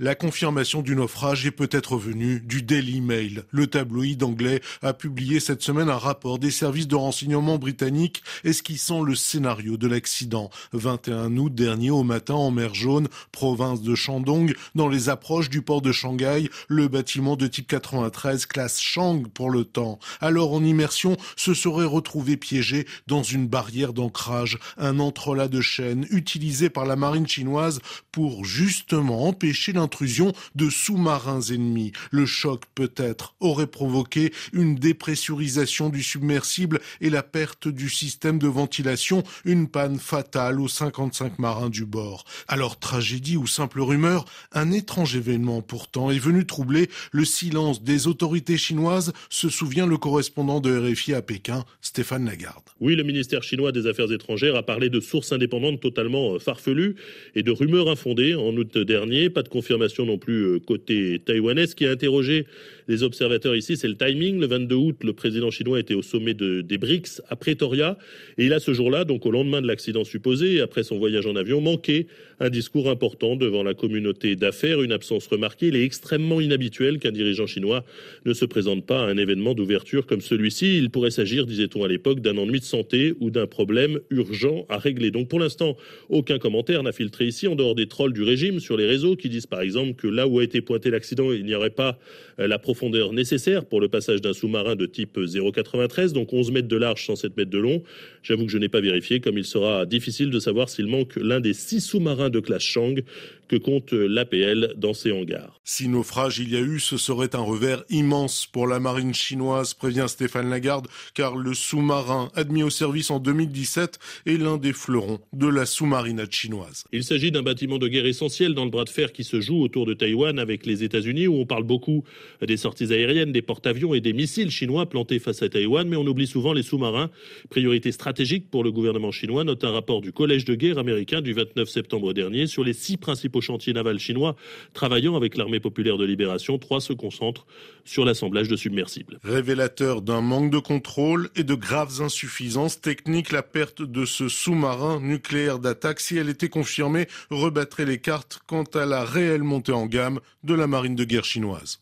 La confirmation du naufrage est peut-être venue du Daily Mail. Le tabloïd anglais a publié cette semaine un rapport des services de renseignement britanniques esquissant le scénario de l'accident. 21 août dernier au matin en mer Jaune, province de Shandong, dans les approches du port de Shanghai, le bâtiment de type 93 classe Shang pour le temps. Alors en immersion, se serait retrouvé piégé dans une barrière d'ancrage, un entrelac de chaînes utilisé par la marine chinoise pour justement empêcher intrusion de sous-marins ennemis. Le choc peut-être aurait provoqué une dépressurisation du submersible et la perte du système de ventilation, une panne fatale aux 55 marins du bord. Alors tragédie ou simple rumeur, un étrange événement pourtant est venu troubler le silence des autorités chinoises, se souvient le correspondant de RFI à Pékin, Stéphane Lagarde. Oui, le ministère chinois des Affaires étrangères a parlé de sources indépendantes totalement euh, farfelues et de rumeurs infondées en août dernier. Pas de confirmation non plus euh, côté taïwanais. Qui a interrogé les observateurs ici, c'est le timing. Le 22 août, le président chinois était au sommet de, des BRICS à Pretoria. Et il a ce jour-là, donc au lendemain de l'accident supposé, après son voyage en avion, manqué un discours important devant la communauté d'affaires, une absence remarquée. Il est extrêmement inhabituel qu'un dirigeant chinois ne se présente pas à un événement d'ouverture comme celui-ci. Il pourrait s'agir, disait-on à l'époque, d'un ennui de santé ou d'un problème urgent à régler. Donc pour l'instant, aucun commentaire n'a filtré ici, en dehors des trolls du régime sur les réseaux qui disent par exemple que là où a été pointé l'accident, il n'y aurait pas euh, la profondeur nécessaire pour le passage d'un sous-marin de type 0,93, donc 11 mètres de large, 107 mètres de long. J'avoue que je n'ai pas vérifié, comme il sera difficile de savoir s'il manque l'un des six sous-marins de classe Chang que compte l'APL dans ses hangars. Si naufrage il y a eu, ce serait un revers immense pour la marine chinoise, prévient Stéphane Lagarde, car le sous-marin admis au service en 2017 est l'un des fleurons de la sous-marinade chinoise. Il s'agit d'un bâtiment de guerre essentiel dans le bras de fer qui se joue autour de Taïwan avec les États-Unis, où on parle beaucoup des sorties aériennes, des porte-avions et des missiles chinois plantés face à Taïwan, mais on oublie souvent les sous-marins. Priorité stratégique pour le gouvernement chinois, note un rapport du Collège de guerre américain du 29 septembre dernier sur les six principaux chantiers navals chinois travaillant avec l'armée populaire de libération. Trois se concentrent sur l'assemblage de submersibles. Révélateur d'un manque de contrôle et de graves insuffisances techniques, la perte de ce sous-marin nucléaire d'attaque, si elle était confirmée, rebattrait les cartes quant à la réelle montée en gamme de la marine de guerre chinoise.